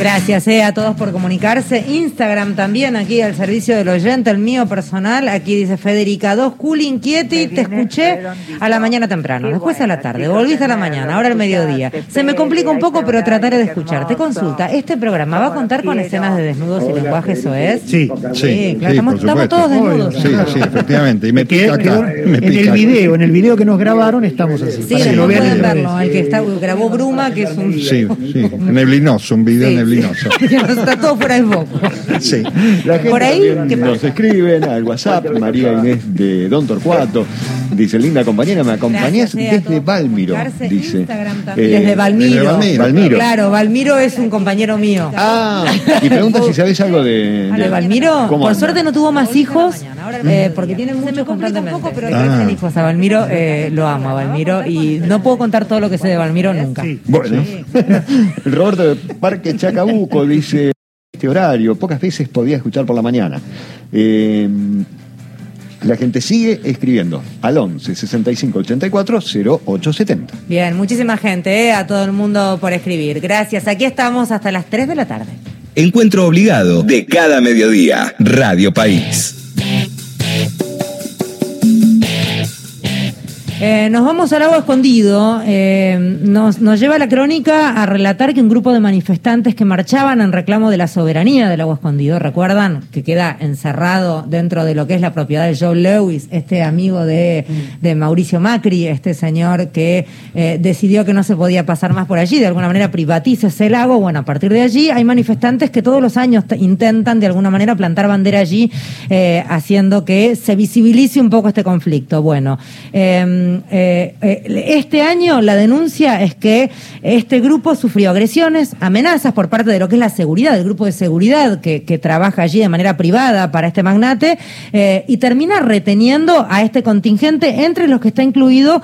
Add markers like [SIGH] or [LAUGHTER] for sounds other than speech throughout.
Gracias eh, a todos por comunicarse. Instagram también, aquí al servicio del oyente, el mío personal. Aquí dice Federica 2, cool, inquieti, te escuché a la mañana temprano, después a la tarde, volviste a la mañana, ahora al mediodía. Se me complica un poco, pero trataré de escucharte. Consulta, ¿este programa va a contar con escenas de desnudos y lenguaje eso es? Sí, sí, claro, estamos, estamos todos desnudos. Sí, sí, efectivamente. Y me [LAUGHS] pica acá. En el video, en el video que nos grabaron estamos así. Sí, no pueden verlo, el que está, grabó Bruma, que es un... Sí, sí, neblinoso, un video neblinoso. Está todo fuera de foco. [LAUGHS] Sí. La gente Por ahí, también ¿qué nos escriben al WhatsApp, María Inés de Don Torcuato. Dice, linda compañera, ¿me acompañás eh, desde Valmiro? Dice. Eh, Desde Valmiro. desde Valmiro. Claro, Valmiro es un compañero mío. Ah, y pregunta si sabes algo de... ¿De Valmiro? ¿Cómo Por anda? suerte no tuvo más hijos, eh, porque tiene muchos constantemente. pero hay Ah. que hijos a Valmiro, eh, lo amo a Valmiro, y no puedo contar todo lo que sé de Valmiro nunca. Bueno, [LAUGHS] Roberto de Parque Chacabuco dice este horario, pocas veces podía escuchar por la mañana. Eh, la gente sigue escribiendo al 11 65 84 0870. Bien, muchísima gente, eh, a todo el mundo por escribir. Gracias, aquí estamos hasta las 3 de la tarde. Encuentro obligado de cada mediodía. Radio País. Eh, nos vamos al agua escondido. Eh, nos, lleva la crónica a relatar que un grupo de manifestantes que marchaban en reclamo de la soberanía del agua escondido, recuerdan que queda encerrado dentro de lo que es la propiedad de Joe Lewis, este amigo de, Mauricio Macri, este señor que eh, decidió que no se podía pasar más por allí, de alguna manera privatiza ese lago. Bueno, a partir de allí hay manifestantes que todos los años intentan de alguna manera plantar bandera allí, haciendo que se visibilice un poco este conflicto. Bueno, eh, eh, eh, este año la denuncia es que este grupo sufrió agresiones, amenazas por parte de lo que es la seguridad, del grupo de seguridad que, que trabaja allí de manera privada para este magnate, eh, y termina reteniendo a este contingente, entre los que está incluido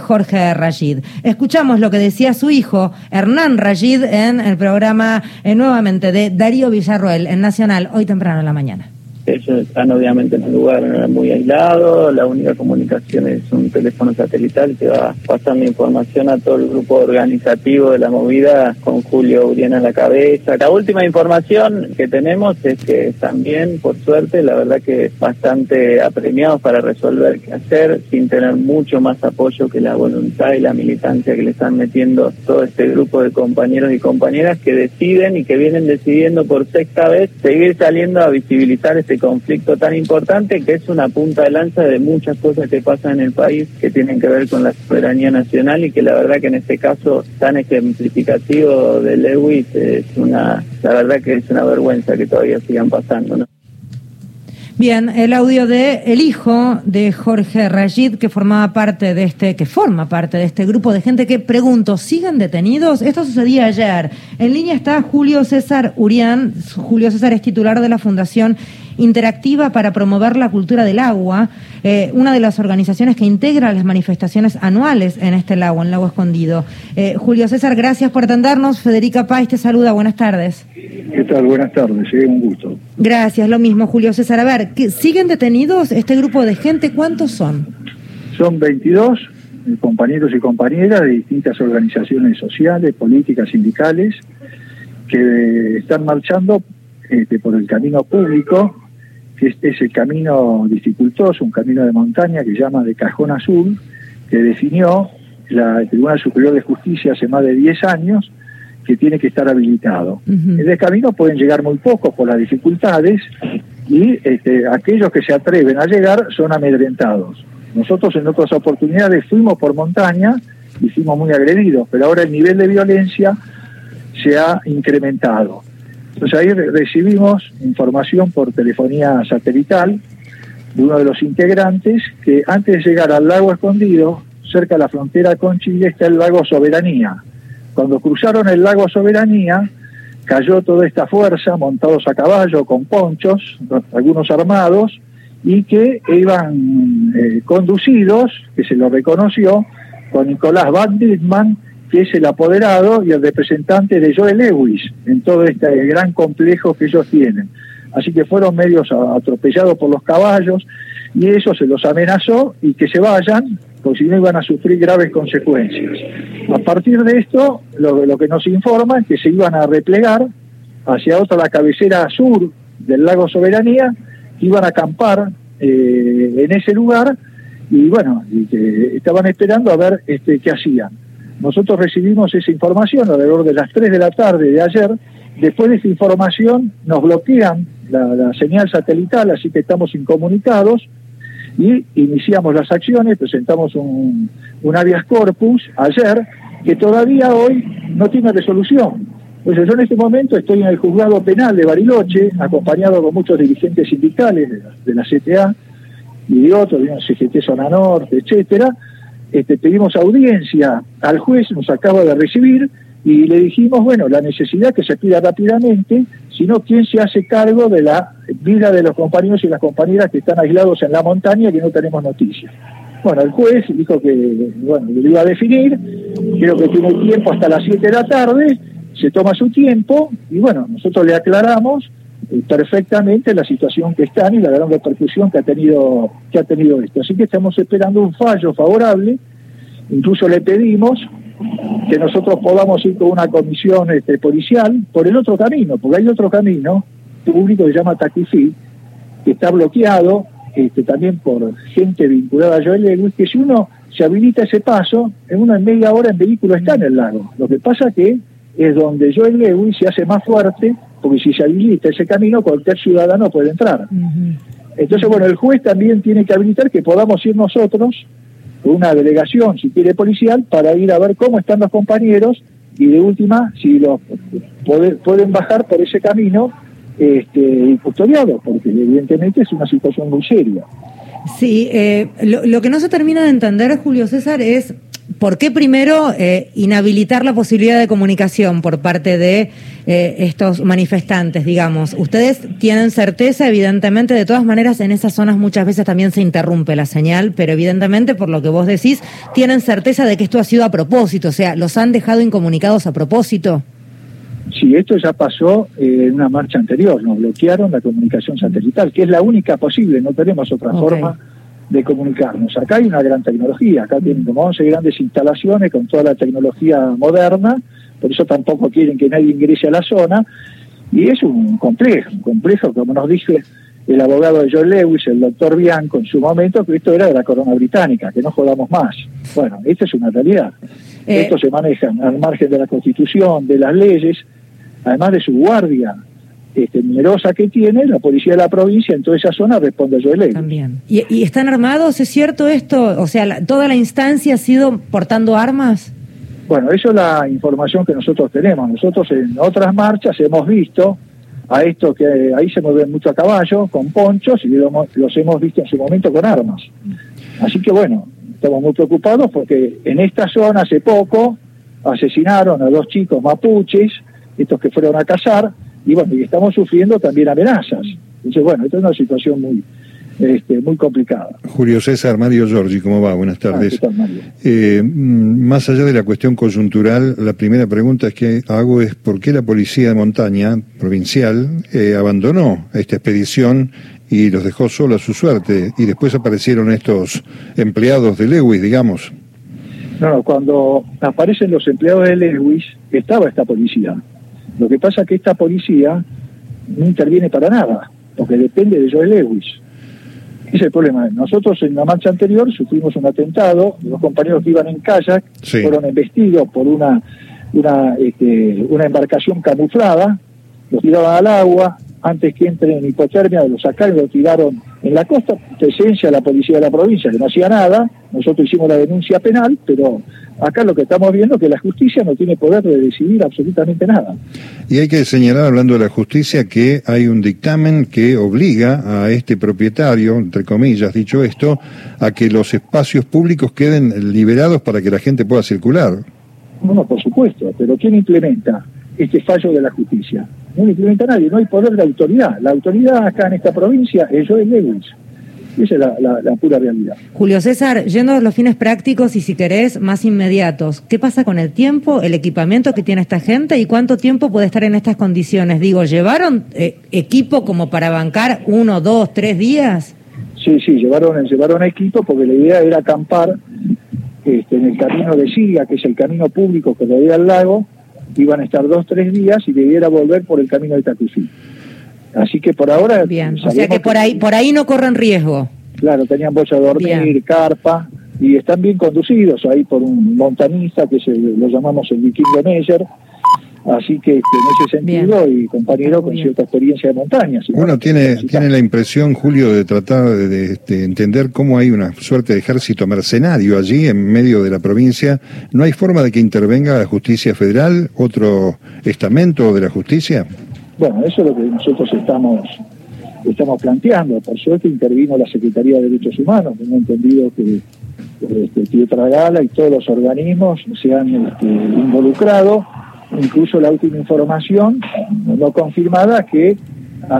Jorge Rayid. Escuchamos lo que decía su hijo, Hernán Rayid, en el programa nuevamente de Darío Villarroel, en Nacional, hoy temprano en la mañana. Ellos están obviamente en un lugar muy aislado, la única comunicación es un teléfono satelital que va pasando información a todo el grupo organizativo de la movida con Julio Uriena a la cabeza. La última información que tenemos es que también, por suerte, la verdad que bastante apremiados para resolver qué hacer sin tener mucho más apoyo que la voluntad y la militancia que le están metiendo todo este grupo de compañeros y compañeras que deciden y que vienen decidiendo por sexta vez seguir saliendo a visibilizar este conflicto tan importante que es una punta de lanza de muchas cosas que pasan en el país que tienen que ver con la soberanía nacional y que la verdad que en este caso tan ejemplificativo de Lewis es una, la verdad que es una vergüenza que todavía sigan pasando. ¿no? Bien, el audio de el hijo de Jorge Rayid, que formaba parte de este, que forma parte de este grupo de gente que pregunto, ¿siguen detenidos? Esto sucedía ayer. En línea está Julio César Urián. Julio César es titular de la Fundación Interactiva para promover la cultura del agua, eh, una de las organizaciones que integra las manifestaciones anuales en este lago, en Lago Escondido. Eh, Julio César, gracias por atendernos. Federica Páez te saluda. Buenas tardes. ¿Qué tal? Buenas tardes, sí, un gusto. Gracias, lo mismo, Julio César. A ver, ¿qué- ¿siguen detenidos este grupo de gente? ¿Cuántos son? Son 22 eh, compañeros y compañeras de distintas organizaciones sociales, políticas, sindicales, que eh, están marchando este, por el camino público, que es, es el camino dificultoso, un camino de montaña que se llama de Cajón Azul, que definió la el Tribunal Superior de Justicia hace más de 10 años que tiene que estar habilitado. Ujú. En el camino pueden llegar muy pocos por las dificultades y este, aquellos que se atreven a llegar son amedrentados. Nosotros en otras oportunidades fuimos por montaña y fuimos muy agredidos, pero ahora el nivel de violencia se ha incrementado. Entonces ahí re- recibimos información por telefonía satelital de uno de los integrantes que antes de llegar al lago escondido, cerca de la frontera con Chile, está el lago Soberanía. Cuando cruzaron el lago Soberanía, cayó toda esta fuerza, montados a caballo, con ponchos, algunos armados, y que iban eh, conducidos, que se lo reconoció, con Nicolás Van Dittman, que es el apoderado y el representante de Joel Lewis en todo este gran complejo que ellos tienen. Así que fueron medios atropellados por los caballos y eso se los amenazó y que se vayan, porque si no iban a sufrir graves consecuencias. A partir de esto, lo, lo que nos informa es que se iban a replegar hacia otra, la cabecera sur del lago Soberanía, iban a acampar eh, en ese lugar y bueno, y que estaban esperando a ver este, qué hacían. Nosotros recibimos esa información alrededor de las 3 de la tarde de ayer. Después de esa información nos bloquean la, la señal satelital, así que estamos incomunicados y iniciamos las acciones, presentamos un, un habeas corpus ayer que todavía hoy no tiene resolución. Pues yo en este momento estoy en el juzgado penal de Bariloche, acompañado con muchos dirigentes sindicales de la, de la CTA y de otros, de CGT Zona Norte, etcétera. Este, pedimos audiencia al juez, nos acaba de recibir, y le dijimos, bueno, la necesidad que se pida rápidamente, sino quién se hace cargo de la vida de los compañeros y las compañeras que están aislados en la montaña que no tenemos noticias. Bueno, el juez dijo que bueno, lo iba a definir, creo que tiene tiempo hasta las 7 de la tarde, se toma su tiempo y bueno, nosotros le aclaramos perfectamente la situación que están y la gran repercusión que ha tenido que ha tenido esto. Así que estamos esperando un fallo favorable. Incluso le pedimos que nosotros podamos ir con una comisión este, policial por el otro camino, porque hay otro camino público que se llama Taquifí, que está bloqueado este, también por gente vinculada a Joel Lewis, que si uno se habilita ese paso, en una media hora en vehículo está en el lago. Lo que pasa que es donde Joel Lewis se hace más fuerte, porque si se habilita ese camino, cualquier ciudadano puede entrar. Entonces, bueno, el juez también tiene que habilitar que podamos ir nosotros, una delegación, si quiere policial, para ir a ver cómo están los compañeros y de última, si los pueden bajar por ese camino este, custodiados, porque evidentemente es una situación muy seria. Sí, eh, lo, lo, que no se termina de entender, Julio César, es por qué primero eh, inhabilitar la posibilidad de comunicación por parte de eh, estos manifestantes, digamos. Ustedes tienen certeza, evidentemente, de todas maneras, en esas zonas muchas veces también se interrumpe la señal, pero evidentemente, por lo que vos decís, tienen certeza de que esto ha sido a propósito, o sea, ¿los han dejado incomunicados a propósito? Sí, esto ya pasó eh, en una marcha anterior, nos bloquearon la comunicación satelital, que es la única posible, no tenemos otra okay. forma de comunicarnos. Acá hay una gran tecnología, acá tienen como 11 grandes instalaciones con toda la tecnología moderna, por eso tampoco quieren que nadie ingrese a la zona, y es un complejo, un complejo, como nos dice el abogado de John Lewis, el doctor Bianco, en su momento, que esto era de la corona británica, que no jodamos más. Bueno, esta es una realidad. Eh... Esto se maneja al margen de la Constitución, de las leyes, además de su guardia este, numerosa que tiene, la policía de la provincia en toda esa zona responde a Joel También. ¿Y, ¿Y, están armados? ¿Es cierto esto? O sea, la, ¿toda la instancia ha sido portando armas? Bueno, eso es la información que nosotros tenemos. Nosotros en otras marchas hemos visto a esto que ahí se mueven mucho a caballo, con ponchos, y los hemos visto en su momento con armas. Así que bueno, estamos muy preocupados porque en esta zona hace poco asesinaron a dos chicos mapuches, estos que fueron a cazar, y bueno, y estamos sufriendo también amenazas. Entonces, bueno, esta es una situación muy, este, muy complicada. Julio César, Mario Giorgi, ¿cómo va? Buenas tardes. Ah, ¿qué tal? Eh, más allá de la cuestión coyuntural, la primera pregunta que hago es por qué la policía de montaña provincial eh, abandonó esta expedición y los dejó solo a su suerte y después aparecieron estos empleados de Lewis, digamos. No, no, cuando aparecen los empleados de Lewis, estaba esta policía. Lo que pasa es que esta policía no interviene para nada, porque depende de Joel Lewis. Ese es el problema. Nosotros en la marcha anterior sufrimos un atentado, los compañeros que iban en kayak sí. fueron embestidos por una, una, este, una embarcación camuflada, los tiraban al agua, antes que entren en hipotermia, lo sacaron y lo tiraron en la costa, presencia de la policía de la provincia, que no hacía nada, nosotros hicimos la denuncia penal, pero acá lo que estamos viendo es que la justicia no tiene poder de decidir absolutamente nada. Y hay que señalar, hablando de la justicia, que hay un dictamen que obliga a este propietario, entre comillas, dicho esto, a que los espacios públicos queden liberados para que la gente pueda circular. Bueno, por supuesto, pero ¿quién implementa este fallo de la justicia? No lo implementa nadie, no hay poder de autoridad. La autoridad acá en esta provincia es Joel Lewis. Esa es la, la, la, pura realidad. Julio César, yendo a los fines prácticos y si querés, más inmediatos, ¿qué pasa con el tiempo, el equipamiento que tiene esta gente y cuánto tiempo puede estar en estas condiciones? Digo, ¿llevaron eh, equipo como para bancar uno, dos, tres días? Sí, sí, llevaron, llevaron equipo porque la idea era acampar este, en el camino de Siga, que es el camino público que rodea el lago, iban a estar dos, tres días y debiera volver por el camino de Tacuzí. Así que por ahora... Bien, o sea que por ahí, por ahí no corren riesgo. Claro, tenían bocha de dormir, carpa, y están bien conducidos ahí por un montanista que se, lo llamamos el vikingo Meyer, Así que, en ese sentido, y compañero con cierta experiencia de montaña. Uno tiene, tiene la impresión, Julio, de tratar de, entender cómo hay una suerte de ejército mercenario allí en medio de la provincia. ¿No hay forma de que intervenga la justicia federal, otro estamento de la justicia? Bueno, eso es lo que nosotros estamos estamos planteando. Por suerte intervino la Secretaría de Derechos Humanos, tengo entendido que este, Pietra Gala y todos los organismos se han este, involucrado incluso la última información no confirmada que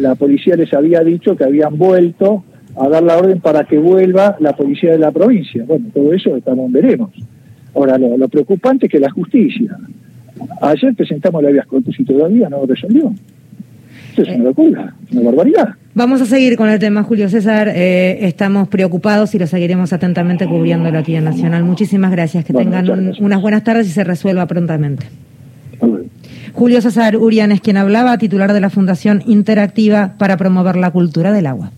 la policía les había dicho que habían vuelto a dar la orden para que vuelva la policía de la provincia. Bueno, todo eso estamos veremos. Ahora, lo, preocupante es que la justicia. Ayer presentamos la vía corpus y todavía no resolvió. Eso es una locura, una barbaridad. Vamos a seguir con el tema, Julio César. Eh, estamos preocupados y lo seguiremos atentamente cubriéndolo aquí en Nacional. Muchísimas gracias. Que tengan unas buenas tardes y se resuelva prontamente. Julio César Urián es quien hablaba, titular de la Fundación Interactiva para promover la cultura del agua.